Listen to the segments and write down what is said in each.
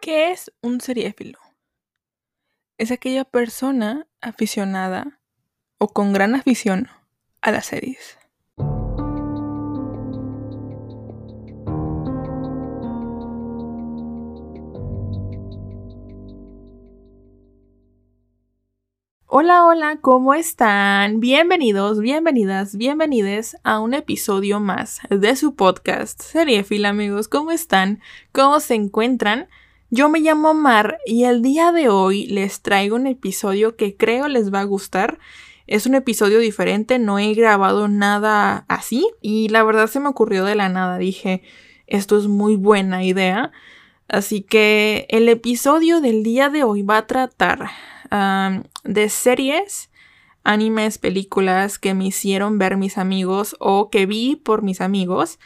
¿Qué es un seriéfilo? Es aquella persona aficionada o con gran afición a las series. Hola, hola, ¿cómo están? Bienvenidos, bienvenidas, bienvenides a un episodio más de su podcast Seriefil, amigos. ¿Cómo están? ¿Cómo se encuentran? Yo me llamo Mar y el día de hoy les traigo un episodio que creo les va a gustar. Es un episodio diferente, no he grabado nada así y la verdad se me ocurrió de la nada. Dije, esto es muy buena idea. Así que el episodio del día de hoy va a tratar de series, animes, películas que me hicieron ver mis amigos o que vi por mis amigos.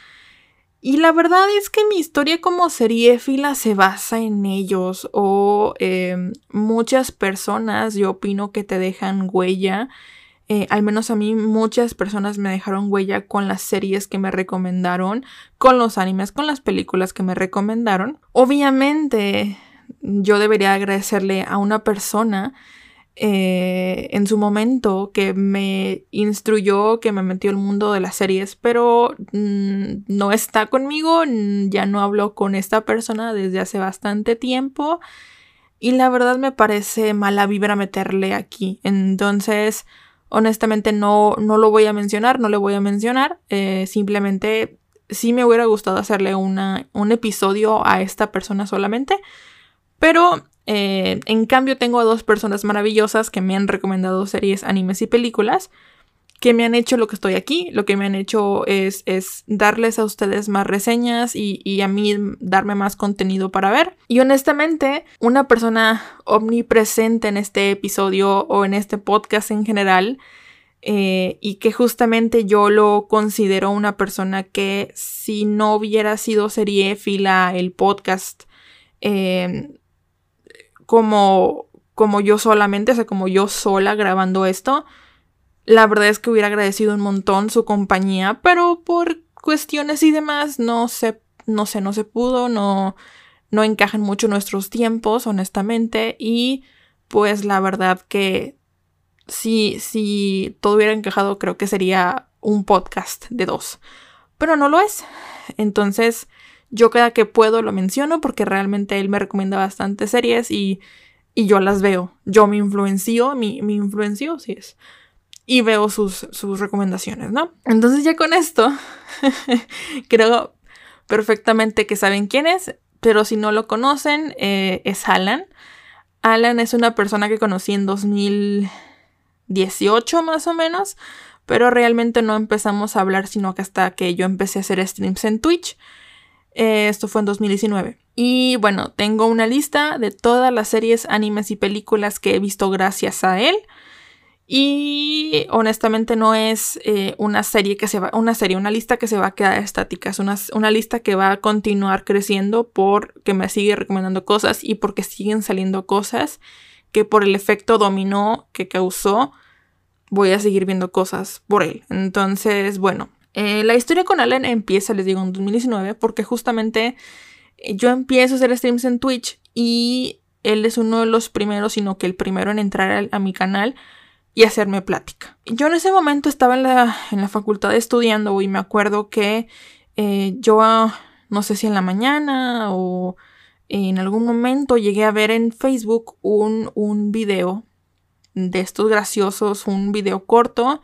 Y la verdad es que mi historia como seriéfila se basa en ellos o em, muchas personas yo opino que te dejan huella. Eh, al menos a mí muchas personas me dejaron huella con las series que me recomendaron, con los animes, con las películas que me recomendaron. Obviamente yo debería agradecerle a una persona eh, en su momento que me instruyó, que me metió el mundo de las series, pero mm, no está conmigo, ya no hablo con esta persona desde hace bastante tiempo y la verdad me parece mala vibra meterle aquí. Entonces, honestamente no, no lo voy a mencionar, no le voy a mencionar, eh, simplemente sí me hubiera gustado hacerle una, un episodio a esta persona solamente. Pero eh, en cambio tengo a dos personas maravillosas que me han recomendado series, animes y películas que me han hecho lo que estoy aquí, lo que me han hecho es, es darles a ustedes más reseñas y, a mí darme más contenido para ver. Y honestamente, una persona omnipresente en este episodio o en este podcast en general, eh, y que justamente yo lo considero una persona que si no hubiera sido fila el podcast, eh, como, como yo solamente, o sea, como yo sola grabando esto. La verdad es que hubiera agradecido un montón su compañía, pero por cuestiones y demás no se, no sé, no se pudo, no, no encajan mucho nuestros tiempos, honestamente, y pues la verdad que si, si todo hubiera encajado, creo que sería un podcast de dos, pero no lo es. Entonces, yo cada que puedo lo menciono porque realmente él me recomienda bastantes series y, y yo las veo. Yo me influencio, mi, mi influencio, sí es. Y veo sus, sus recomendaciones, ¿no? Entonces ya con esto, creo perfectamente que saben quién es, pero si no lo conocen, eh, es Alan. Alan es una persona que conocí en 2018 más o menos, pero realmente no empezamos a hablar sino que hasta que yo empecé a hacer streams en Twitch. Eh, esto fue en 2019. Y bueno, tengo una lista de todas las series, animes y películas que he visto gracias a él. Y honestamente no es eh, una serie que se va, una serie, una lista que se va a quedar estática. Es una, una lista que va a continuar creciendo porque me sigue recomendando cosas y porque siguen saliendo cosas que por el efecto dominó que causó voy a seguir viendo cosas por él. Entonces, bueno, eh, la historia con Alan empieza, les digo, en 2019, porque justamente eh, yo empiezo a hacer streams en Twitch y él es uno de los primeros, sino que el primero en entrar a, mi canal y hacerme plática. Yo en ese momento estaba en la, en la facultad estudiando y me acuerdo que eh, yo, no sé si en la mañana o en algún momento llegué a ver en Facebook un, un video de estos graciosos, un video corto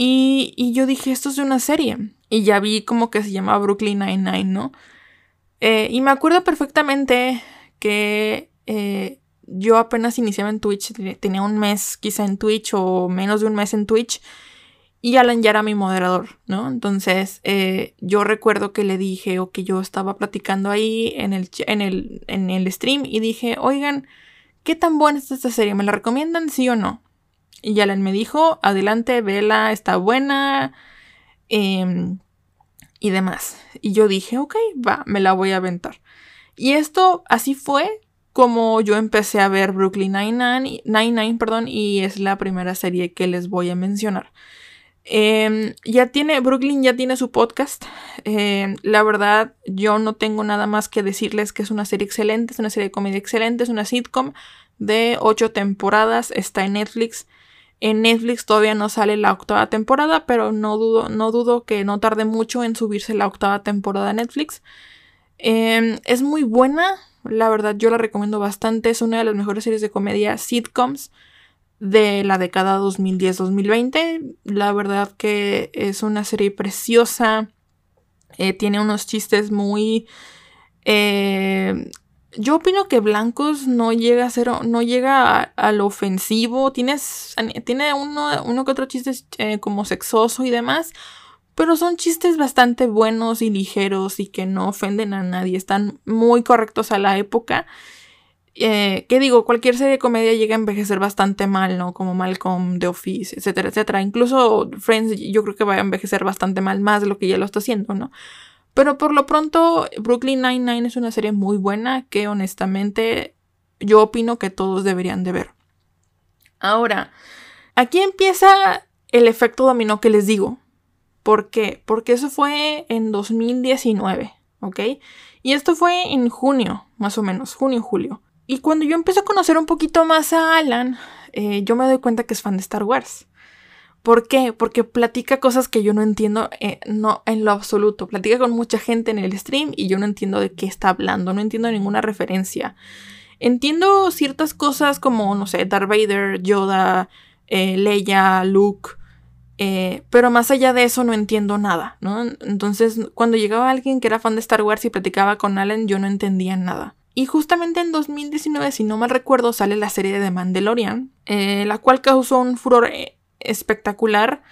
y, yo dije, esto es de una serie. Y ya vi como que se llama Brooklyn Nine-Nine, ¿no? Eh, y me acuerdo perfectamente que eh, yo apenas iniciaba en Twitch, tenía un mes quizá en Twitch o menos de un mes en Twitch. Y Alan ya era mi moderador, ¿no? Entonces eh, yo recuerdo que le dije o que yo estaba platicando ahí en el, en, el, en el stream y dije, oigan, ¿qué tan buena es esta serie? ¿Me la recomiendan sí o no? Y Alan me dijo, adelante, vela, está buena. Em, y demás. Y yo dije, ok, va, me la voy a aventar. Y esto así fue como yo empecé a ver Brooklyn Nine-Nine, perdón, y es la primera serie que les voy a mencionar. Em, ya tiene, Brooklyn ya tiene su podcast. Em, la verdad, yo no tengo nada más que decirles que es una serie excelente, es una serie de comedia excelente, es una sitcom de ocho temporadas, está en Netflix. En Netflix todavía no sale la octava temporada, pero no dudo, no dudo que no tarde mucho en subirse la octava temporada a Netflix. Em, es muy buena, la verdad yo la recomiendo bastante, es una de las mejores series de comedia sitcoms de la década 2010-2020. La verdad que es una serie preciosa. Eh, tiene unos chistes muy... Eh, yo opino que Blancos no llega a ser, no llega al ofensivo. Tienes, tiene uno, uno que otro chiste eh, como sexoso y demás. Pero son chistes bastante buenos y ligeros y que no ofenden a nadie. Están muy correctos a la época. Eh, ¿Qué digo? Cualquier serie de comedia llega a envejecer bastante mal, ¿no? Como Malcolm, The Office, etcétera, etcétera. Incluso Friends yo creo que va a envejecer bastante mal, más de lo que ya lo está haciendo, ¿no? Pero por lo pronto, Brooklyn Nine-Nine es una serie muy buena que honestamente yo opino que todos deberían de ver. Ahora, aquí empieza el efecto dominó que les digo. ¿Por qué? Porque eso fue en 2019, ¿ok? Y esto fue en junio, más o menos, junio-julio. Y cuando yo empecé a conocer un poquito más a Alan, eh, yo me doy cuenta que es fan de Star Wars. ¿Por qué? Porque platica cosas que yo no entiendo eh, no, en lo absoluto. Platica con mucha gente en el stream y yo no entiendo de qué está hablando, no entiendo ninguna referencia. Entiendo ciertas cosas como, no sé, Darth Vader, Yoda, eh, Leia, Luke, pero más allá de eso no entiendo nada, ¿no? Entonces, cuando llegaba alguien que era fan de Star Wars y platicaba con Alan, yo no entendía nada. Y justamente en 2019, si no mal recuerdo, sale la serie de The Mandalorian, eh, la cual causó un furor eh, espectacular,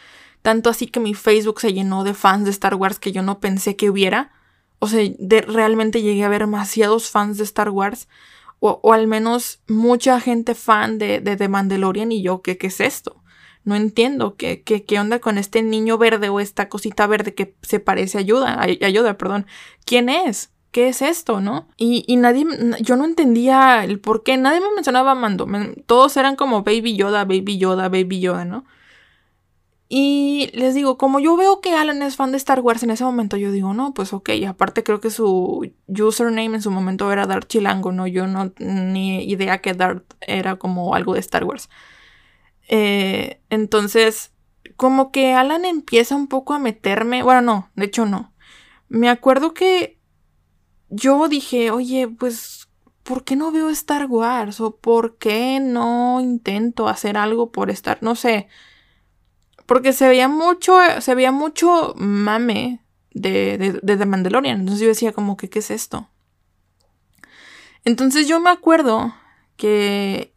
tanto así que mi Facebook se llenó de fans de Star Wars que yo no pensé que hubiera. O sea, realmente llegué a ver demasiados fans de Star Wars, o, al menos mucha gente fan de, de Mandalorian y yo, ¿qué, qué es esto? No entiendo qué, qué, qué onda con este niño verde o esta cosita verde que se parece a Ayuda, perdón. ¿Quién es? ¿qué es esto, no? Y, nadie, yo no entendía el por qué, nadie me mencionaba Mando, todos eran como Baby Yoda, Baby Yoda, Baby Yoda, ¿no? Les digo, como yo veo que Alan es fan de Star Wars en ese momento, yo digo, no, pues ok, aparte creo que su username en su momento era Darth Chilango, ¿no? Yo no, ni idea que Darth era como algo de Star Wars. Eh, entonces, como que Alan empieza un poco a meterme, bueno, no, de hecho no. Me acuerdo que yo dije, oye, pues, ¿por qué no veo Star Wars? ¿O por qué no intento hacer algo por estar? No sé. Porque se veía mucho, se veía mucho mame de, de, de The Mandalorian. Entonces yo decía como ¿qué es esto? Entonces yo me acuerdo que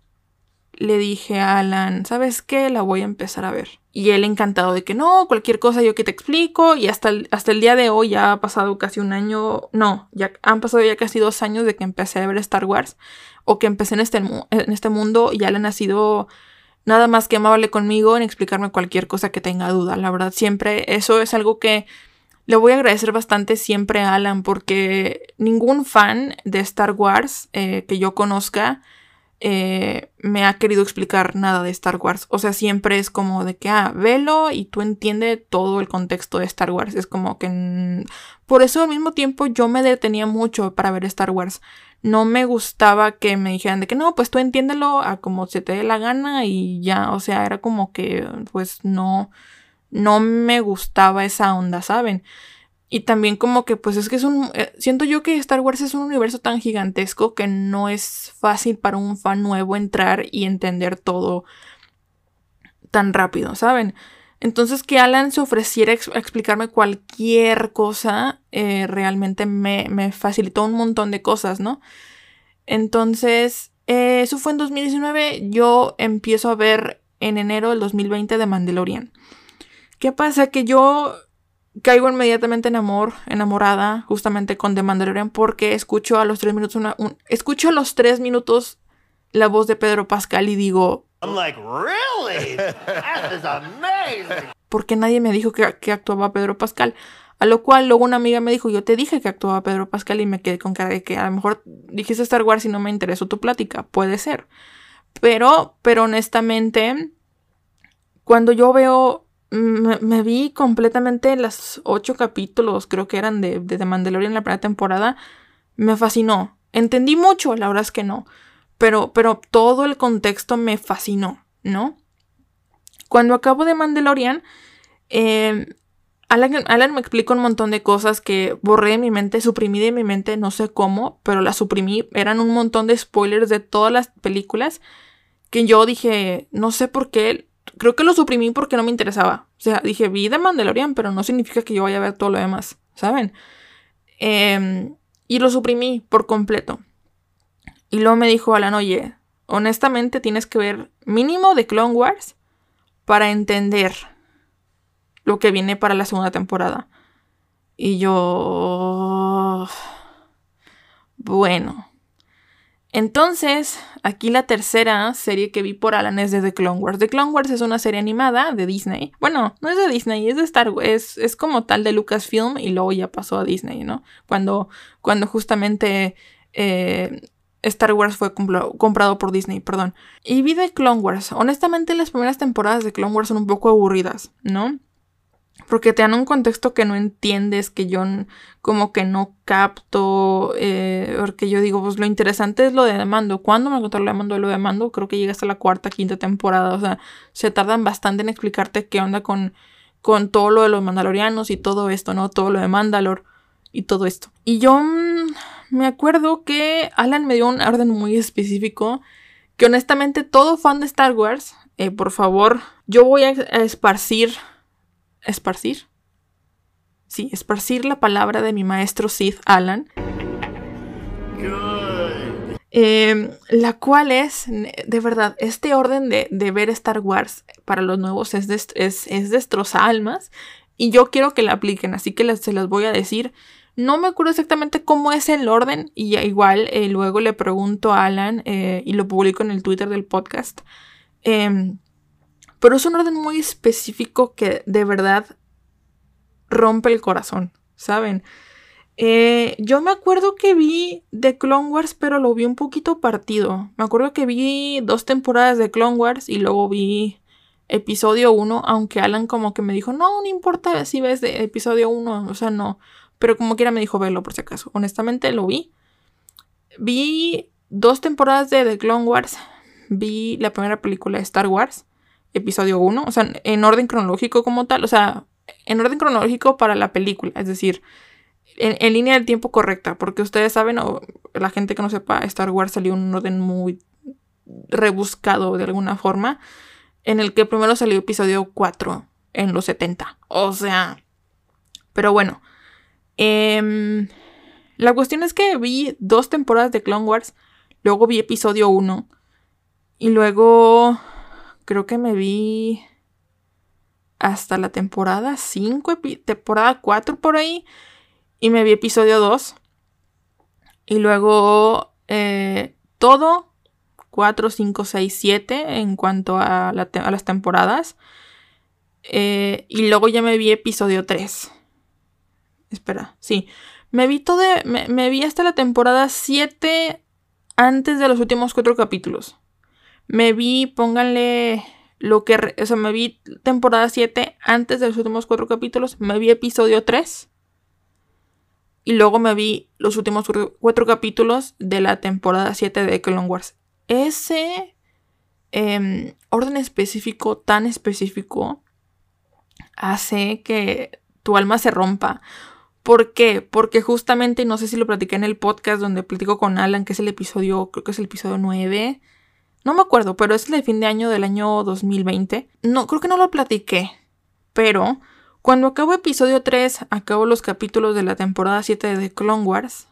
le dije a Alan, ¿sabes qué? La voy a empezar a ver. Y él encantado de que no, cualquier cosa yo que te explico. Y hasta el, hasta el día de hoy ya ha pasado casi un año, no, ya han pasado ya casi dos años de que empecé a ver Star Wars. O que empecé en este, en este mundo y Alan ha sido nada más que amable conmigo en explicarme cualquier cosa que tenga duda. La verdad, siempre eso es algo que le voy a agradecer bastante siempre a Alan porque ningún fan de Star Wars eh, que yo conozca eh, me ha querido explicar nada de Star Wars. O sea, siempre es como de que, ah, velo y tú entiendes todo el contexto de Star Wars. Es como que... Por eso al mismo tiempo yo me detenía mucho para ver Star Wars. No me gustaba que me dijeran de que no, pues tú entiéndelo a como se te dé la gana y ya. O sea, era como que, pues no, no me gustaba esa onda, ¿saben? Y también como que pues es que es un... Eh, siento yo que Star Wars es un universo tan gigantesco que no es fácil para un fan nuevo entrar y entender todo tan rápido, ¿saben? Entonces que Alan se ofreciera a explicarme cualquier cosa eh, realmente me, me, facilitó un montón de cosas, ¿no? Entonces, eh, eso fue en 2019, yo empiezo a ver en enero del 2020 de Mandalorian. ¿Qué pasa? Que yo caigo inmediatamente en amor, enamorada, justamente con The Mandalorian, porque escucho a los tres minutos una, escucho a los tres minutos la voz de Pedro Pascal y digo. I'm like, really? That is amazing. Porque nadie me dijo que, que, actuaba Pedro Pascal. A lo cual luego una amiga me dijo, yo te dije que actuaba Pedro Pascal y me quedé con cara de que a lo mejor dijiste Star Wars y no me interesó tu plática. Puede ser. Pero, pero honestamente, cuando yo veo me, vi completamente las ocho capítulos, creo que eran de, de The Mandalorian la primera temporada. Me fascinó. Entendí mucho, la verdad es que no. Pero, pero todo el contexto me fascinó, ¿no? Cuando acabo de Mandalorian, eh, Alan, me explicó un montón de cosas que borré de mi mente, suprimí de mi mente, no sé cómo, pero las suprimí. Eran un montón de spoilers de todas las películas que yo dije, no sé por qué, creo que lo suprimí porque no me interesaba. O sea, dije, vi de Mandalorian, pero no significa que yo vaya a ver todo lo demás, ¿saben? Em, y lo suprimí por completo. Y luego me dijo Alan, oye, honestamente tienes que ver mínimo de Clone Wars para entender lo que viene para la segunda temporada. Y yo... Bueno. Entonces, aquí la tercera serie que vi por Alan es de The Clone Wars. The Clone Wars es una serie animada de Disney. Bueno, no es de Disney, es de Star Wars. Es, como tal de Lucasfilm y luego ya pasó a Disney, ¿no? Cuando, cuando justamente eh, Star Wars fue comprado por Disney, perdón. Y vi The Clone Wars. Honestamente, las primeras temporadas de Clone Wars son un poco aburridas, ¿no? Porque te dan un contexto que no entiendes, que yo como que no capto, eh, porque yo digo, pues lo interesante es lo de Mando. ¿Cuándo me encontré lo de Mando? Lo de Mando creo que llega hasta la cuarta, quinta temporada, o sea, se tardan bastante en explicarte qué onda con, con todo lo de los mandalorianos y todo esto, ¿no? Todo lo de Mandalor y todo esto. Y yo mm, me acuerdo que Alan me dio un orden muy específico, que honestamente todo fan de Star Wars, eh, por favor, yo voy a esparcir esparcir. Sí, esparcir la palabra de mi maestro Sith Alan. Em, la cual es, de verdad, este orden de, ver Star Wars para los nuevos es, es, destroza almas y yo quiero que la apliquen, así que se las voy a decir. No me acuerdo exactamente cómo es el orden y igual eh, luego le pregunto a Alan eh, y lo publico en el Twitter del podcast. Pero es un orden muy específico que de verdad rompe el corazón, ¿saben? Eh, yo me acuerdo que vi The Clone Wars, pero lo vi un poquito partido. Me acuerdo que vi dos temporadas de Clone Wars y luego vi episodio 1, aunque Alan como que me dijo, no, no importa si ves episodio 1, o sea, no. Pero como quiera me dijo verlo por si acaso. Honestamente lo vi. Vi dos temporadas de The Clone Wars. Vi la primera película de Star Wars episodio 1, o sea, en orden cronológico como tal, o sea, en orden cronológico para la película, es decir, en, línea del tiempo correcta, porque ustedes saben, o la gente que no sepa, Star Wars salió en un orden muy rebuscado de alguna forma, en el que primero salió episodio 4 en los 70, o sea, pero bueno, em, la cuestión es que vi dos temporadas de Clone Wars, luego vi episodio 1 y luego creo que me vi hasta la temporada 5, temporada 4 por ahí. Y me vi episodio 2. Y luego eh, todo 4, 5, 6, 7 en cuanto a, las temporadas. Eh, y luego ya me vi episodio 3. Espera, sí. Me vi todo. Me, me vi hasta la temporada 7 antes de los últimos 4 capítulos. Me vi, pónganle lo que, o sea, me vi temporada 7 antes de los últimos cuatro capítulos, me vi episodio 3 y luego me vi los últimos cuatro capítulos de la temporada 7 de Clone Wars. Ese em, orden específico, tan específico, hace que tu alma se rompa. ¿Por qué? Porque justamente, no sé si lo platiqué en el podcast donde platico con Alan, que es el episodio, creo que es el episodio 9 no me acuerdo, pero es el de fin de año del año 2020. No, creo que no lo platiqué. Pero cuando acabo episodio 3, acabo los capítulos de la temporada 7 de Clone Wars.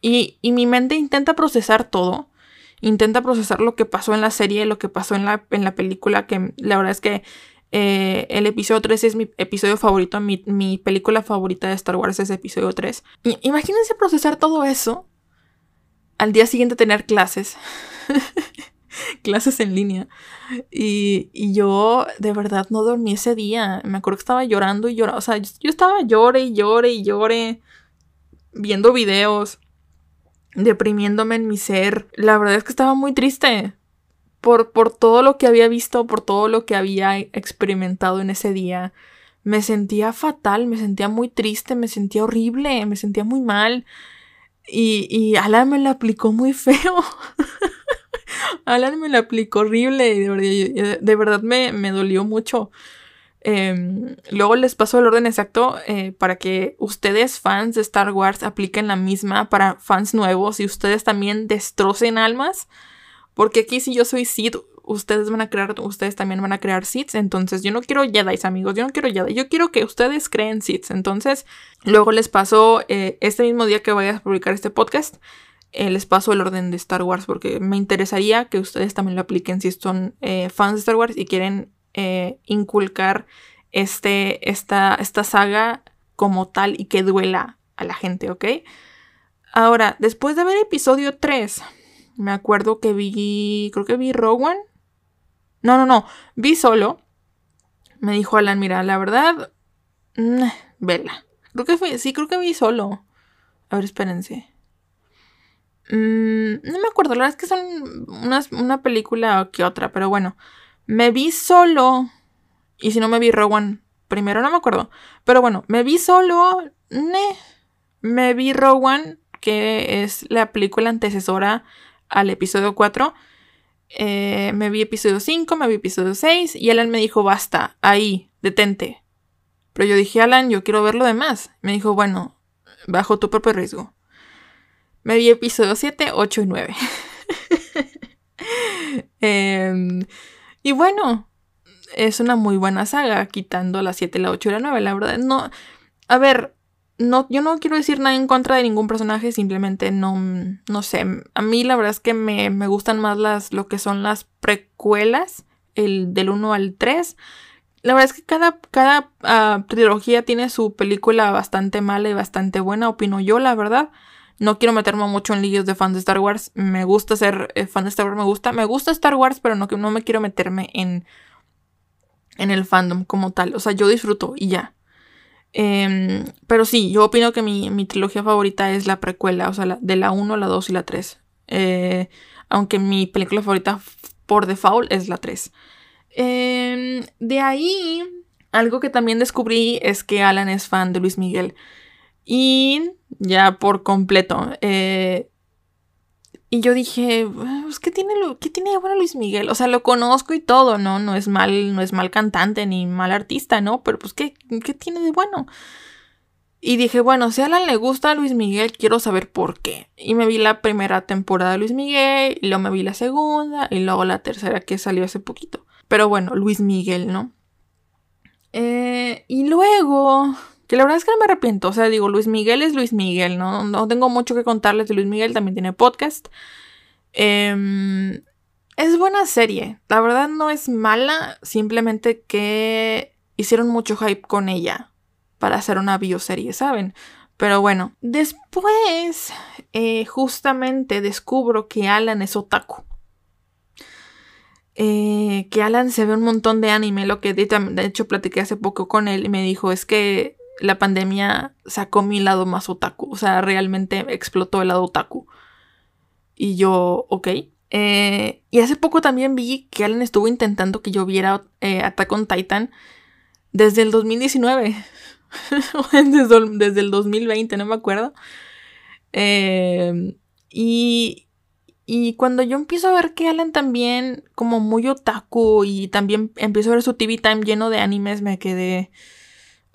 Y, mi mente intenta procesar todo. Intenta procesar lo que pasó en la serie, lo que pasó en la, en la película, que la verdad es que eh, el episodio 3 es mi episodio favorito, mi, mi, película favorita de Star Wars es episodio 3. imagínense procesar todo eso al día siguiente tener clases. clases en línea. Y, yo de verdad no dormí ese día. Me acuerdo que estaba llorando y llorando. O sea, yo, estaba llore y llore y llore. Viendo videos. Deprimiéndome en mi ser. La verdad es que estaba muy triste. por, por todo lo que había visto, por todo lo que había experimentado en ese día. Me sentía fatal, me sentía muy triste, me sentía horrible, me sentía muy mal. Y, y Alan me lo aplicó muy feo. Alan me lo aplicó horrible y de verdad, me, me dolió mucho. Em, luego les paso el orden exacto eh, para que ustedes, fans de Star Wars, apliquen la misma para fans nuevos y ustedes también destrocen almas. Porque aquí si yo soy Sid, ustedes van a crear, ustedes también van a crear Sids. Entonces yo no quiero Jedi, amigos, yo no quiero Jedi, yo quiero que ustedes creen Sids. Entonces luego les paso eh, este mismo día que vaya a publicar este podcast. Eh, les paso el orden de Star Wars porque me interesaría que ustedes también lo apliquen si son fans de Star Wars y quieren eh, inculcar este, esta, esta saga como tal y que duela a la gente, ¿ok? Ahora, después de ver episodio 3, me acuerdo que vi, creo que vi Rowan. No, no, no, vi solo. Me dijo Alan, mira, la verdad, mm, vela. Creo que fue, sí, creo que vi solo. A ver, espérense. Mm, no me acuerdo, la verdad es que son una película que otra, pero bueno. Me vi solo. Y si no me vi Rowan primero, no me acuerdo. Pero bueno, me vi solo. Me vi Rowan, que es la película antecesora al episodio 4. Eh, me vi episodio 5, me vi episodio 6. Y Alan me dijo, basta, ahí, detente. Pero yo dije, Alan, yo quiero ver lo demás. Me dijo, bueno, bajo tu propio riesgo. Me vi episodio 7, 8 y 9. eh, y bueno, es una muy buena saga, quitando la 7, la 8 y la 9, la verdad. No, a ver, no, yo no quiero decir nada en contra de ningún personaje, simplemente no, no sé. A mí la verdad es que me, gustan más las, lo que son las precuelas, el del 1 al 3. La verdad es que cada, cada ah, trilogía tiene su película bastante mala y bastante buena, opino yo, la verdad. No quiero meterme mucho en líos de fans de Star Wars. Me gusta ser eh, fan de Star Wars, me gusta. Me gusta Star Wars, pero no, no me quiero meterme en, en el fandom como tal. O sea, yo disfruto y ya. Em, pero sí, yo opino que mi, trilogía favorita es la precuela, o sea, de la 1, la 2 y la 3. Eh, aunque mi película favorita por default es la 3. Em, de ahí, algo que también descubrí es que Alan es fan de Luis Miguel. Y ya por completo. Eh, y yo dije, pues, ¿qué tiene, ¿qué tiene de bueno Luis Miguel? O sea, lo conozco y todo, ¿no? No es mal, no es mal cantante ni mal artista, ¿no? Pero pues, ¿qué, qué tiene de bueno? Y dije, bueno, si a Alan le gusta a Luis Miguel, quiero saber por qué. Y me vi la primera temporada de Luis Miguel, y luego me vi la segunda, y luego la tercera que salió hace poquito. Pero bueno, Luis Miguel, ¿no? Eh, y luego que la verdad es que no me arrepiento. O sea, digo, Luis Miguel es Luis Miguel, ¿no? No tengo mucho que contarles de Luis Miguel, también tiene podcast. Em, es buena serie. La verdad no es mala, simplemente que hicieron mucho hype con ella para hacer una bioserie, ¿saben? Pero bueno, después eh, justamente descubro que Alan es otaku. Eh, que Alan se ve un montón de anime, lo que de hecho platiqué hace poco con él y me dijo es que la pandemia sacó mi lado más otaku. O sea, realmente explotó el lado otaku. Y yo, ok. Eh, y hace poco también vi que Alan estuvo intentando que yo viera eh, Attack on Titan desde el 2019. desde, desde, el 2020, no me acuerdo. Eh, y, y cuando yo empiezo a ver que Alan también, como muy otaku, y también empiezo a ver su TV Time lleno de animes, me quedé.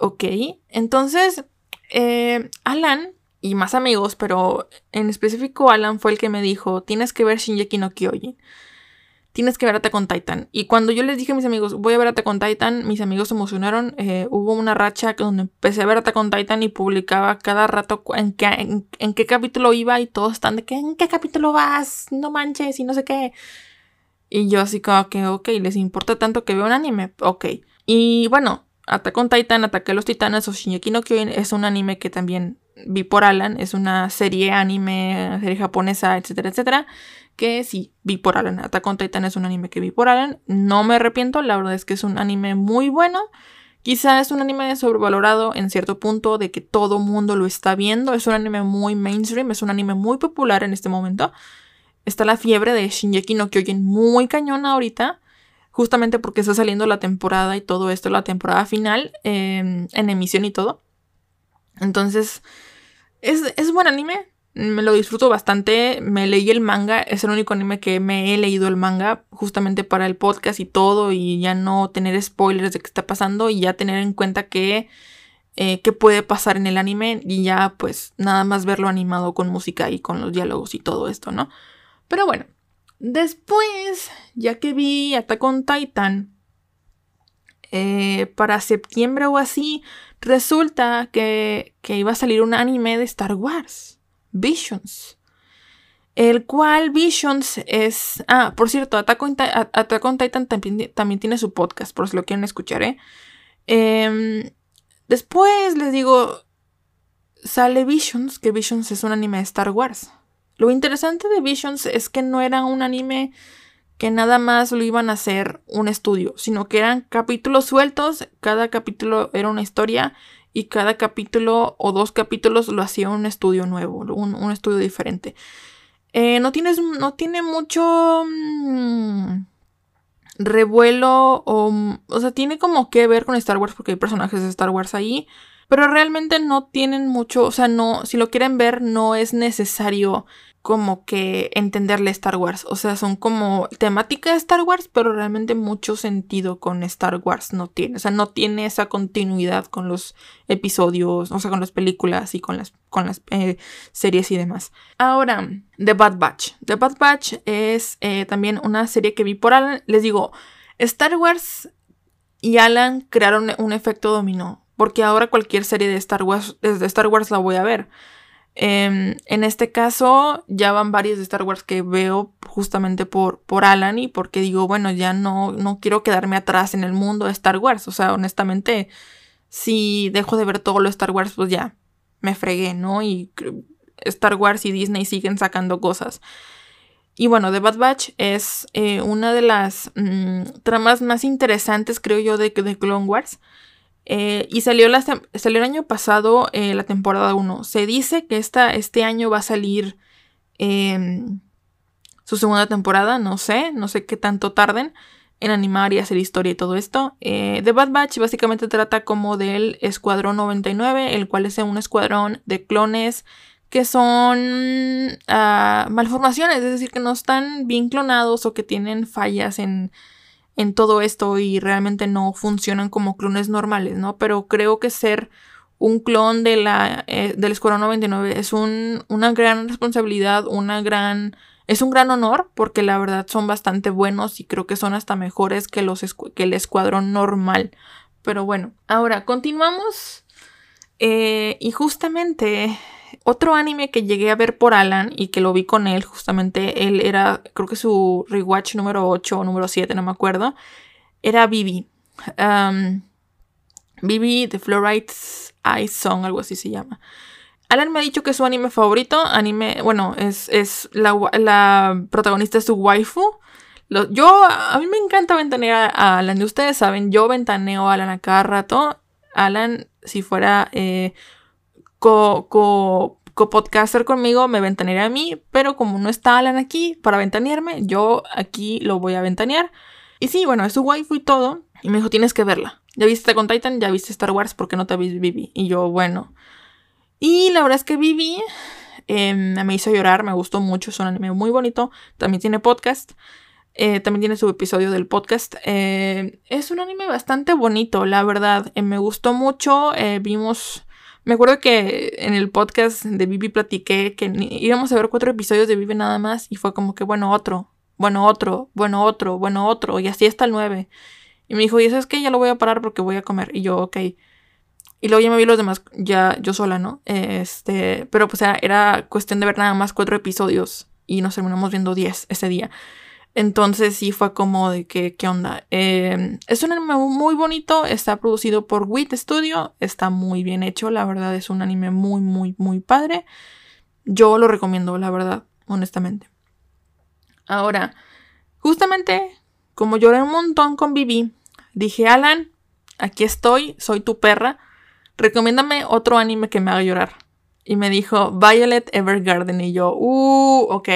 Ok, entonces eh, Alan y más amigos, pero en específico Alan fue el que me dijo, tienes que ver Shinji no Kyojin. Tienes que ver Attack on Titan. Y cuando yo les dije a mis amigos, voy a ver Attack on Titan, mis amigos se emocionaron. Eh, hubo una racha donde empecé a ver Attack on Titan y publicaba cada rato en qué, en, qué capítulo iba y todos están de que, ¿en qué capítulo vas? No manches y no sé qué. Y yo así como que, ok, ¿les importa tanto que veo un anime? Ok. Y bueno, Attack on Titan, Ataque a los Titanes o Shingeki no Kyojin es un anime que también vi por Alan, es una serie anime, serie japonesa, etcétera, etcétera, que sí, vi por Alan. Attack on Titan es un anime que vi por Alan, no me arrepiento, la verdad es que es un anime muy bueno. Quizá es un anime sobrevalorado en cierto punto de que todo mundo lo está viendo, es un anime muy mainstream, es un anime muy popular en este momento. está la fiebre de Shinjeki no Kyojin muy cañona ahorita, justamente porque está saliendo la temporada y todo esto, la temporada final em, en emisión y todo. Entonces, es, es buen anime, me lo disfruto bastante, me leí el manga, es el único anime que me he leído el manga justamente para el podcast y todo y ya no tener spoilers de qué está pasando y ya tener en cuenta que eh, qué puede pasar en el anime y ya pues nada más verlo animado con música y con los diálogos y todo esto, ¿no? Pero bueno, después, ya que vi Attack Titan, eh, para septiembre o así, resulta que, iba a salir un anime de Star Wars. Visions. El cual Visions es... Ah, por cierto, Attack Titan también, tiene su podcast, por si lo quieren escuchar, ¿eh? Em, después les digo, sale Visions, que Visions es un anime de Star Wars. Lo interesante de Visions es que no era un anime que nada más lo iban a hacer un estudio, sino que eran capítulos sueltos, cada capítulo era una historia y cada capítulo o dos capítulos lo hacía un estudio nuevo, un, estudio diferente. Eh, no, tienes, no tiene mucho mm, revuelo o, o sea, tiene como que ver con Star Wars porque hay personajes de Star Wars ahí, pero realmente no tienen mucho, o sea, no, si lo quieren ver no es necesario como que entenderle Star Wars. O sea, son como temática de Star Wars, pero realmente mucho sentido con Star Wars no tiene. O sea, no tiene esa continuidad con los episodios, o sea, con las películas y con las, con las eh, series y demás. Ahora, The Bad Batch. The Bad Batch es eh, también una serie que vi por Alan. Les digo, Star Wars y Alan crearon un efecto dominó. Porque ahora cualquier serie de Star Wars, de Star Wars la voy a ver. Em, en este caso, ya van varias de Star Wars que veo justamente por, por Alan y porque digo, bueno, ya no, no quiero quedarme atrás en el mundo de Star Wars. O sea, honestamente, si dejo de ver todo lo de Star Wars, pues ya me fregué, ¿no? Y Star Wars y Disney siguen sacando cosas. Y bueno, The Bad Batch es eh, una de las mm, tramas más interesantes, creo yo, de, de Clone Wars. Eh, y salió, salió, el año pasado eh, la temporada 1. Se dice que esta, este año va a salir em, su segunda temporada. No sé, no sé qué tanto tarden en animar y hacer historia y todo esto. Eh, The Bad Batch básicamente trata como del Escuadrón 99, el cual es un escuadrón de clones que son ah, malformaciones, es decir, que no están bien clonados o que tienen fallas en en todo esto y realmente no funcionan como clones normales, ¿no? Pero creo que ser un clon de la, eh, del Escuadrón 99 es un, una gran responsabilidad, una gran... Es un gran honor porque la verdad son bastante buenos y creo que son hasta mejores que, los que el escuadrón normal. Pero bueno, ahora continuamos. Eh, y justamente otro anime que llegué a ver por Alan y que lo vi con él, justamente él era, creo que su rewatch número 8 o número 7, no me acuerdo, era Bibi. Um, The Fluoride's Eye Song, algo así se llama. Alan me ha dicho que es su anime favorito, anime, bueno, es, es la, protagonista es su waifu. yo, a mí me encanta ventanear a Alan, ustedes saben, yo ventaneo a Alan a cada rato. Alan, si fuera eh, co-podcaster conmigo me ventanearía a mí, pero como no está Alan aquí para ventanearme, yo aquí lo voy a ventanear. Y sí, bueno, es su waifu y todo. Y me dijo, tienes que verla. Ya viste con Titan, ya viste Star Wars, ¿por qué no te viste Vivi? Y yo, bueno. Y la verdad es que Vivi em, me hizo llorar, me gustó mucho, es un anime muy bonito. También tiene podcast. Eh, también tiene su episodio del podcast. Eh, es un anime bastante bonito, la verdad. Eh, me gustó mucho. vimos me acuerdo que en el podcast de Vivi platiqué que íbamos a ver cuatro episodios de Vivi nada más y fue como que, bueno, otro, bueno, otro, bueno, otro, bueno, otro, y así hasta el nueve. Y me dijo, y eso es que ya lo voy a parar porque voy a comer. Y yo, ok. Y luego ya me vi los demás, ya yo sola, ¿no? Este, pero pues era, era cuestión de ver nada más cuatro episodios y nos terminamos viendo diez ese día. Entonces sí fue como de que, ¿qué onda? Em, es un anime muy bonito, está producido por WIT Studio, está muy bien hecho, la verdad es un anime muy, muy, muy padre. Yo lo recomiendo, la verdad, honestamente. Ahora, justamente como lloré un montón con Vivi, dije, Alan, aquí estoy, soy tu perra, recomiéndame otro anime que me haga llorar. Y me dijo Violet Evergarden y yo, uh, ok.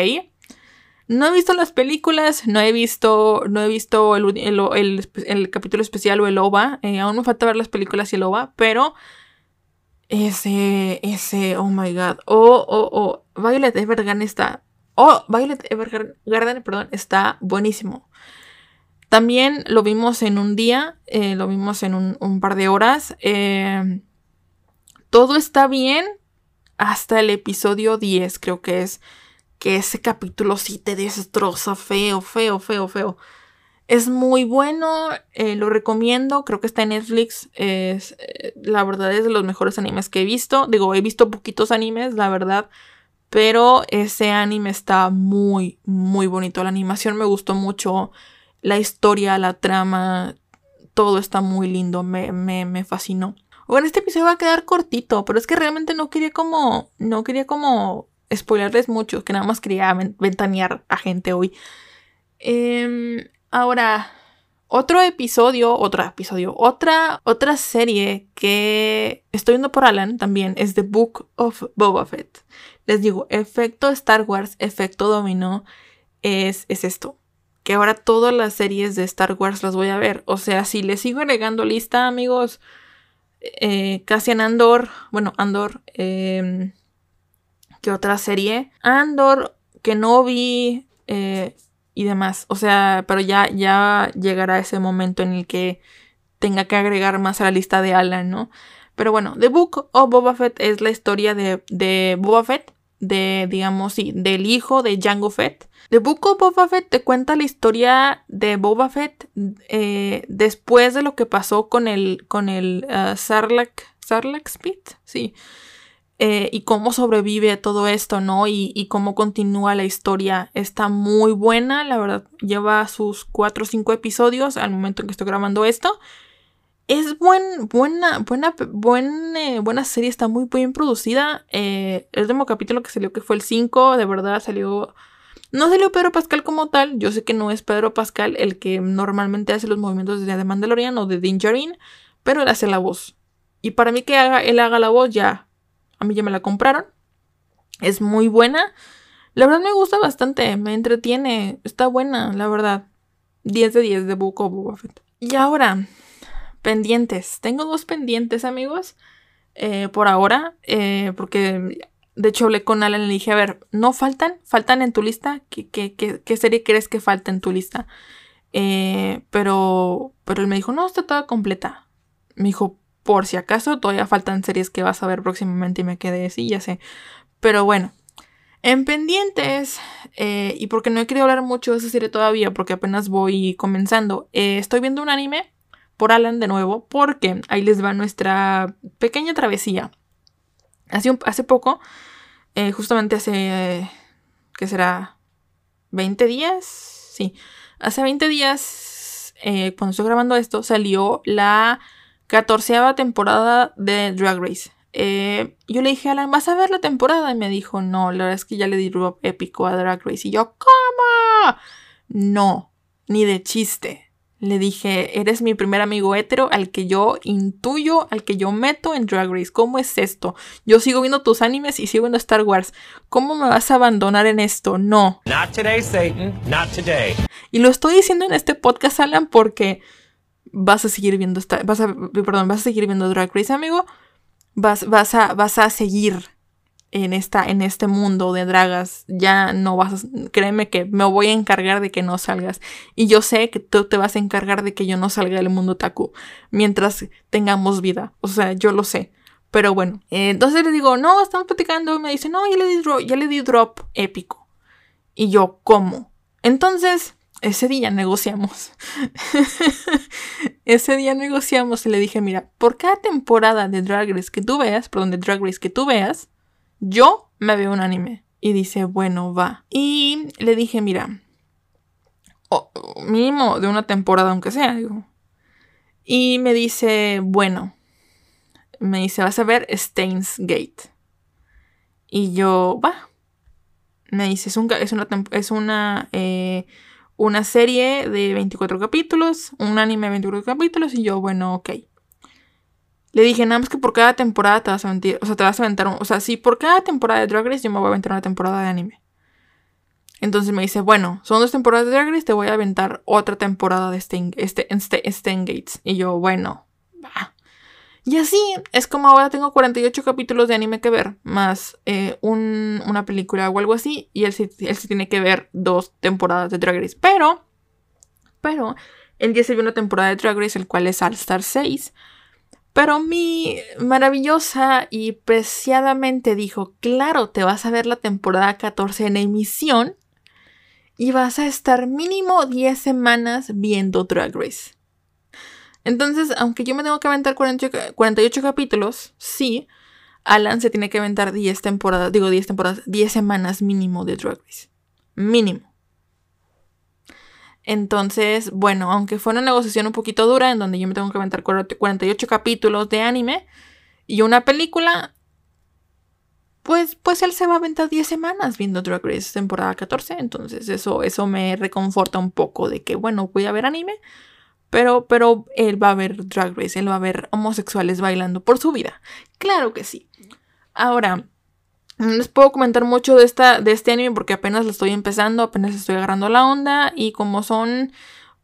No he visto las películas, no he visto, no he visto el, capítulo especial o el OVA. Eh, aún me falta ver las películas y el OVA, pero ese, ese, oh my god. Oh, oh, oh. Violet Evergarden está. Oh, Violet Evergarden, perdón, está buenísimo. También lo vimos en un día, eh, lo vimos en un, par de horas. Eh, todo está bien hasta el episodio 10, creo que es. Que ese capítulo sí te destroza feo, feo, feo, feo. Es muy bueno, eh, lo recomiendo, creo que está en Netflix. Es, la verdad es de los mejores animes que he visto. Digo, he visto poquitos animes, la verdad. Pero ese anime está muy, muy bonito. La animación me gustó mucho la historia, la trama, todo está muy lindo, me, me, me fascinó. Bueno, este episodio va a quedar cortito, pero es que realmente no quería como, no quería como spoilerles mucho, que nada más quería ventanear a gente hoy. Em, ahora, otro episodio, otro episodio, otra, otra serie que estoy viendo por Alan también es The Book of Boba Fett. Les digo, efecto Star Wars, efecto dominó, es, es esto que ahora todas las series de Star Wars las voy a ver. O sea, si le sigo agregando lista, amigos, eh, Cassian Andor, bueno, Andor, eh, ¿qué otra serie? Andor, Kenobi eh, y demás. O sea, pero ya, ya llegará ese momento en el que tenga que agregar más a la lista de Alan, ¿no? Pero bueno, The Book of Boba Fett es la historia de, de Boba Fett, de, digamos, sí, del hijo de Jango Fett The Book of Boba Fett te cuenta la historia de Boba Fett eh, después de lo que pasó con el, con el uh, Sarlacc, Sarlacc Spit, sí. Eh, y cómo sobrevive todo esto, ¿no? Y, y, cómo continúa la historia. Está muy buena, la verdad. Lleva sus 4 o 5 episodios al momento en que estoy grabando esto. Es buen, buena, buena, eh, buena serie, está muy bien producida. el último capítulo que salió, que fue el 5, de verdad salió no salió Pedro Pascal como tal. Yo sé que no es Pedro Pascal el que normalmente hace los movimientos de The Mandalorian o de Dingerin, pero él hace la voz. Y para mí que haga, él haga la voz ya, a mí ya me la compraron. Es muy buena. La verdad me gusta bastante, me entretiene, está buena, la verdad. 10 de 10 de Book of. Y ahora, pendientes. Tengo dos pendientes, amigos. Eh, por ahora, eh, porque de hecho, hablé con Alan y le dije, a ver, ¿no faltan? ¿Faltan en tu lista? ¿Qué, qué, qué, serie crees que falta en tu lista? Eh, pero, pero él me dijo, no, está toda completa. Me dijo, por si acaso, todavía faltan series que vas a ver próximamente y me quedé así, ya sé. Pero bueno, en pendientes, eh, y porque no he querido hablar mucho de esa serie todavía, porque apenas voy comenzando, eh, estoy viendo un anime por Alan de nuevo, porque ahí les va nuestra pequeña travesía. Hace, hace poco eh, justamente hace, ¿qué será? ¿20 días? Sí, hace 20 días, cuando estoy grabando esto, salió la catorceava temporada de Drag Race. yo le dije a Alan, ¿vas a ver la temporada? Y me dijo, no, la verdad es que ya le di épico a Drag Race. Y yo, ¿cómo? No, ni de chiste. Le dije, eres mi primer amigo hetero al que yo intuyo, al que yo meto en Drag Race. ¿Cómo es esto? Yo sigo viendo tus animes y sigo viendo Star Wars. ¿Cómo me vas a abandonar en esto? No. Not today, Satan. Not today. Y lo estoy diciendo en este podcast, Alan, porque vas a seguir viendo vas a, perdón, vas a seguir viendo Drag Race, amigo. Vas, vas, a, vas a seguir en, esta, en este mundo de dragas, ya no vas a, créeme que me voy a encargar de que no salgas. Y yo sé que tú te vas a encargar de que yo no salga del mundo taku mientras tengamos vida. O sea, yo lo sé. Pero bueno, eh, entonces le digo, no, estamos platicando. Y me dice, no, ya le di drop, ya le di drop épico. Y yo, ¿cómo? Entonces, ese día negociamos. ese día negociamos y le dije, mira, por cada temporada de Drag Race que tú veas, perdón, de Drag Race que tú veas, yo me veo un anime. Y dice, bueno, va. Y le dije, mira, mínimo de una temporada, aunque sea, digo. Y me dice, bueno, me dice, vas a ver Stains Gate. Y yo, va. Me dice, es, es una, es una, eh, una serie de 24 capítulos, un anime de 24 capítulos. Y yo, bueno, ok. Le dije, nada más que por cada temporada te vas a aventar, o sea, te vas a aventar, o sea, si por cada temporada de Drag Race yo me voy a aventar una temporada de anime. Entonces me dice, bueno, son dos temporadas de Drag Race, te voy a aventar otra temporada de Stain, este, este, Stain Gates. Y yo, bueno, va. Y así es como ahora tengo 48 capítulos de anime que ver, más eh, una película o algo así, y él sí, él tiene que ver dos temporadas de Drag Race. Pero, pero, él ya se vio una temporada de Drag Race, el cual es All Star 6. Pero mi maravillosa y preciadamente dijo, claro, te vas a ver la temporada 14 en emisión y vas a estar mínimo 10 semanas viendo Drag Race. Entonces, aunque yo me tengo que aventar 48, capítulos, sí, Alan se tiene que aventar 10 temporadas, digo 10 temporadas, 10 semanas mínimo de Drag Race. Mínimo. Entonces, bueno, aunque fue una negociación un poquito dura en donde yo me tengo que aventar 48 capítulos de anime y una película, pues, pues él se va a aventar 10 semanas viendo Drag Race temporada 14. Entonces eso, eso me reconforta un poco de que, bueno, voy a ver anime, pero, pero él va a ver Drag Race, él va a ver homosexuales bailando por su vida. Claro que sí. Ahora, no les puedo comentar mucho de, esta, de este anime porque apenas lo estoy empezando, apenas estoy agarrando la onda y como son...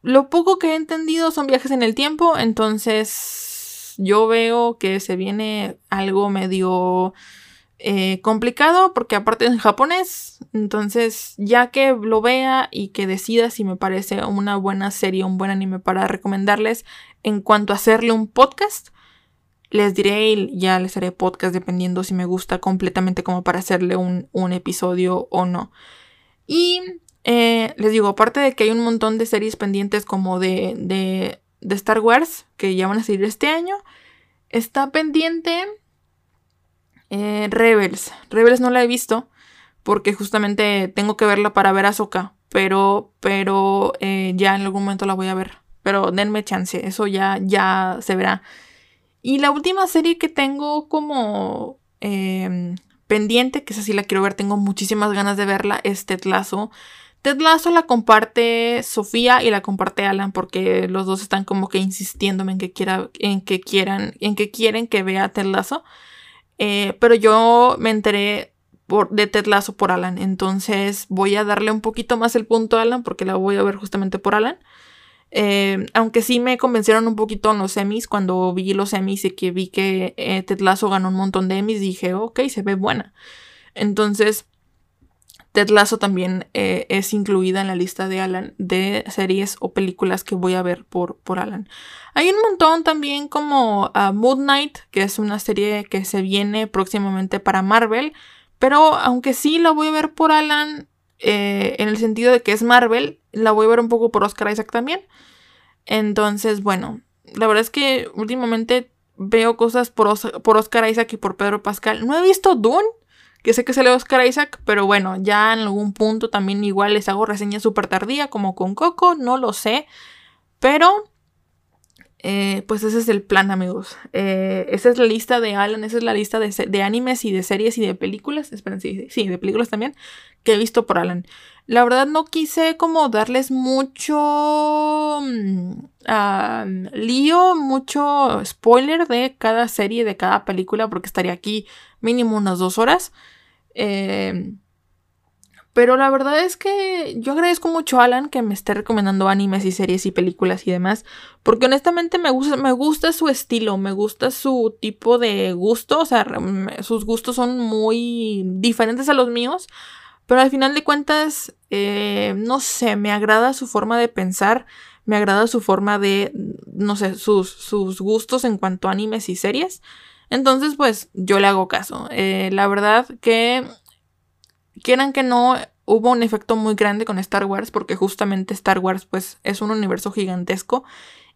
Lo poco que he entendido son viajes en el tiempo, entonces yo veo que se viene algo medio eh, complicado porque aparte es en japonés, entonces ya que lo vea y que decida si me parece una buena serie, un buen anime para recomendarles en cuanto a hacerle un podcast, les diré y ya les haré podcast dependiendo si me gusta completamente como para hacerle un, episodio o no. Y eh, les digo, aparte de que hay un montón de series pendientes como de, de, de Star Wars que ya van a salir este año, está pendiente eh, Rebels. Rebels no la he visto porque justamente tengo que verla para ver a Soka. Pero, pero eh, ya en algún momento la voy a ver. Pero denme chance, eso ya, ya se verá. Y la última serie que tengo como em, pendiente, que esa sí la quiero ver, tengo muchísimas ganas de verla, es Ted Lasso. Ted la comparte Sofía y la comparte Alan porque los dos están como que insistiéndome en que, quiera, en que quieran, en que quieren que vea Ted Lasso. Eh, pero yo me enteré por, de Ted Lasso por Alan. Entonces voy a darle un poquito más el punto a Alan porque la voy a ver justamente por Alan. Eh, aunque sí me convencieron un poquito en los semis, cuando vi los semis y que vi que eh, Ted Lasso ganó un montón de Emmys, dije, ok, se ve buena. Entonces, Ted Lasso también es incluida en la lista de Alan de series o películas que voy a ver por, por Alan. Hay un montón también como uh, Moon Knight, que es una serie que se viene próximamente para Marvel. Pero aunque sí la voy a ver por Alan, eh, en el sentido de que es Marvel, la voy a ver un poco por Oscar Isaac también. Entonces, bueno, la verdad es que últimamente veo cosas por, por Oscar Isaac y por Pedro Pascal. No he visto Dune, que sé que sale Oscar Isaac, pero bueno, ya en algún punto también igual les hago reseña súper tardía, como con Coco, no lo sé. Pero eh, pues ese es el plan, amigos. Eh, esa es la lista de Alan, esa es la lista de, animes y de series y de películas. Esperen, sí, sí, de películas también que he visto por Alan. La verdad no quise como darles mucho mm, lío, mucho spoiler de cada serie, de cada película, porque estaría aquí mínimo unas dos horas. Eh, pero la verdad es que yo agradezco mucho a Alan que me esté recomendando animes y series y películas y demás. Porque honestamente me gusta, me gusta su estilo, me gusta su tipo de gusto. O sea, sus gustos son muy diferentes a los míos. Pero al final de cuentas, eh, no sé, me agrada su forma de pensar. Me agrada su forma de, no sé, sus, sus gustos en cuanto a animes y series. Entonces, pues yo le hago caso. Eh, la verdad que quieran que no, hubo un efecto muy grande con Star Wars porque justamente Star Wars pues es un universo gigantesco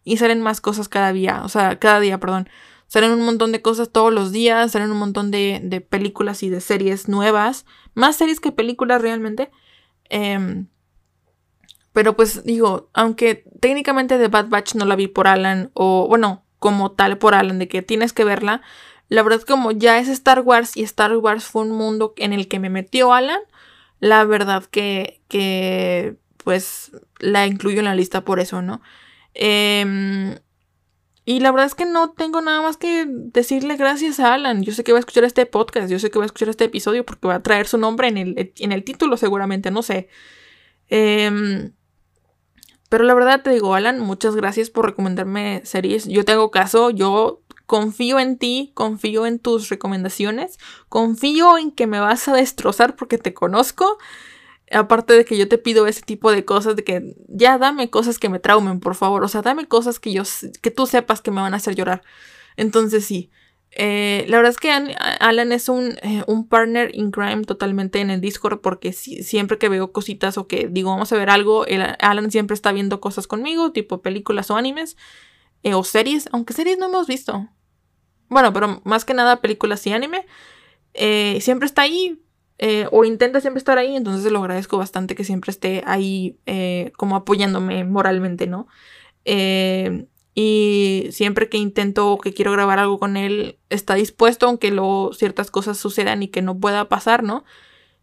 y salen más cosas cada día, o sea, cada día, perdón. Salen un montón de cosas todos los días, salen un montón de, de películas y de series nuevas, más series que películas realmente. Em, pero pues digo, aunque técnicamente The Bad Batch no la vi por Alan, o bueno, como tal por Alan, de que tienes que verla, la verdad, como ya es Star Wars y Star Wars fue un mundo en el que me metió Alan, la verdad que, que pues la incluyo en la lista por eso, ¿no? Em, Y la verdad es que no tengo nada más que decirle gracias a Alan. Yo sé que va a escuchar este podcast, yo sé que va a escuchar este episodio porque va a traer su nombre en el, en el título seguramente, no sé. Em, pero la verdad te digo, Alan, muchas gracias por recomendarme series. Yo te hago caso, yo confío en ti, confío en tus recomendaciones, confío en que me vas a destrozar porque te conozco. Aparte de que yo te pido ese tipo de cosas, de que ya dame cosas que me traumen, por favor. O sea, dame cosas que yo que tú sepas que me van a hacer llorar. Entonces sí. Eh, la verdad es que Alan es un, eh, un, partner in crime totalmente en el Discord porque siempre que veo cositas o que digo vamos a ver algo, Alan siempre está viendo cosas conmigo, tipo películas o animes eh, o series, aunque series no hemos visto. Bueno, pero más que nada películas y anime. siempre está ahí o intenta siempre estar ahí, entonces lo agradezco bastante que siempre esté ahí como apoyándome moralmente, ¿no? Eh, y siempre que intento o que quiero grabar algo con él, está dispuesto, aunque luego ciertas cosas sucedan y que no pueda pasar, ¿no?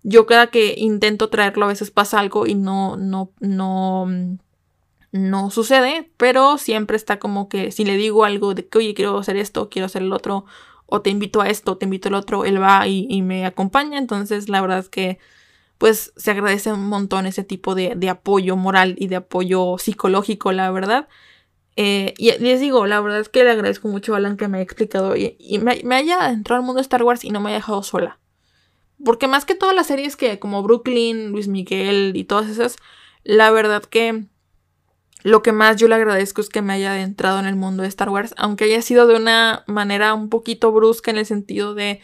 Yo cada que intento traerlo a veces pasa algo y no, no, no, no sucede, pero siempre está como que si le digo algo de que, oye, quiero hacer esto, quiero hacer el otro, o te invito a esto, te invito al otro, él va y, me acompaña. Entonces, la verdad es que, pues, se agradece un montón ese tipo de, apoyo moral y de apoyo psicológico, la verdad. Eh, y les digo, la verdad es que le agradezco mucho a Alan que me haya explicado y, me, haya entrado al mundo de Star Wars y no me haya dejado sola. Porque más que todas las series que, como Brooklyn, Luis Miguel y todas esas, la verdad que lo que más yo le agradezco es que me haya adentrado en el mundo de Star Wars, aunque haya sido de una manera un poquito brusca en el sentido de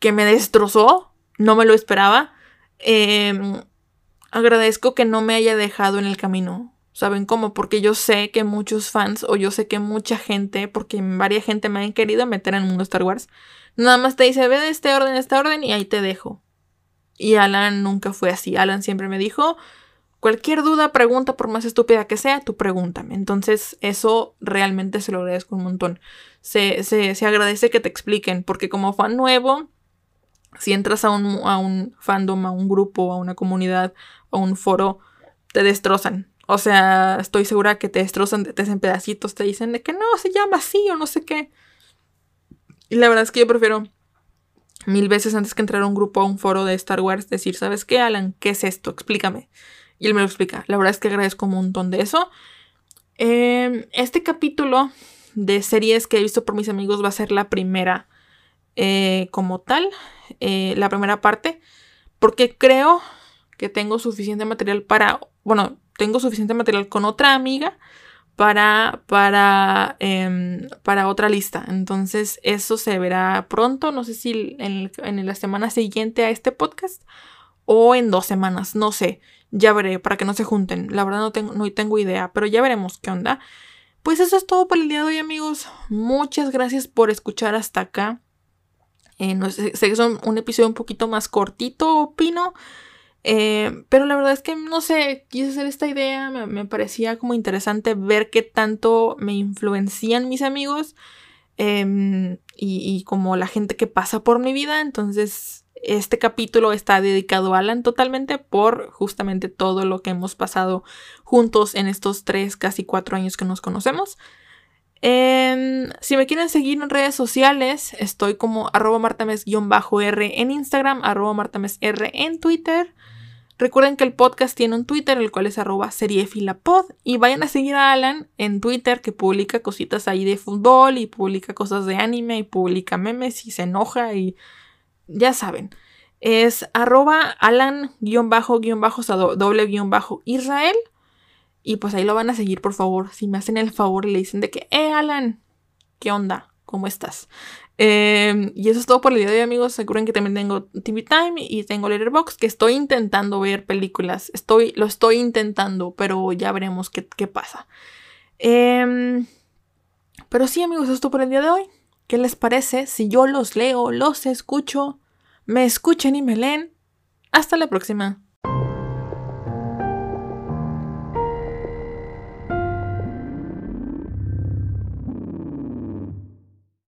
que me destrozó, no me lo esperaba. Em, agradezco que no me haya dejado en el camino. ¿Saben cómo? Porque yo sé que muchos fans, o yo sé que mucha gente, porque varias gente me han querido meter en el mundo Star Wars, nada más te dice, ve de este orden, este orden, y ahí te dejo. Y Alan nunca fue así. Alan siempre me dijo, Cualquier duda, pregunta, por más estúpida que sea, tú pregúntame. Entonces, eso realmente se lo agradezco un montón. Se, se, agradece que te expliquen, porque como fan nuevo, si entras a un, a un fandom, a un grupo, a una comunidad, a un foro, te destrozan. O sea, estoy segura que te destrozan, te hacen pedacitos, te dicen de que no, se llama así o no sé qué. Y la verdad es que yo prefiero mil veces antes que entrar a un grupo, a un foro de Star Wars, decir, ¿sabes qué, Alan? ¿Qué es esto? Explícame. Y él me lo explica. La verdad es que agradezco un montón de eso. Em, este capítulo de series que he visto por mis amigos va a ser la primera eh, como tal, eh, la primera parte, porque creo que tengo suficiente material para, bueno, tengo suficiente material con otra amiga para, para, em, para otra lista. Entonces eso se verá pronto, no sé si en, en la semana siguiente a este podcast o en dos semanas, no sé. Ya veré, para que no se junten. La verdad no tengo, no tengo idea, pero ya veremos qué onda. Pues eso es todo por el día de hoy, amigos. Muchas gracias por escuchar hasta acá. Eh, no sé, sé, que es un, episodio un poquito más cortito, opino. Eh, pero la verdad es que no sé, quise hacer esta idea. Me, parecía como interesante ver qué tanto me influencian mis amigos. Em, y, y como la gente que pasa por mi vida. Entonces este capítulo está dedicado a Alan totalmente por justamente todo lo que hemos pasado juntos en estos tres, casi cuatro años que nos conocemos. Em, si me quieren seguir en redes sociales, estoy como arroba martames-r en Instagram, arroba martamesr en Twitter. Recuerden que el podcast tiene un Twitter, el cual es arroba seriefilapod. Y vayan a seguir a Alan en Twitter, que publica cositas ahí de fútbol y publica cosas de anime y publica memes y se enoja y ya saben, es arroba alan-bajo, doble guion bajo Israel. Y pues ahí lo van a seguir, por favor. Si me hacen el favor y le dicen de que, eh, Alan, ¿qué onda? ¿Cómo estás? Em, y eso es todo por el día de hoy, amigos. Recuerden que también tengo TV Time y tengo Letterboxd, que estoy intentando ver películas. Estoy, lo estoy intentando, pero ya veremos qué, pasa. Em, pero sí, amigos, eso es todo por el día de hoy. ¿Qué les parece si yo los leo, los escucho, me escuchen y me leen? Hasta la próxima.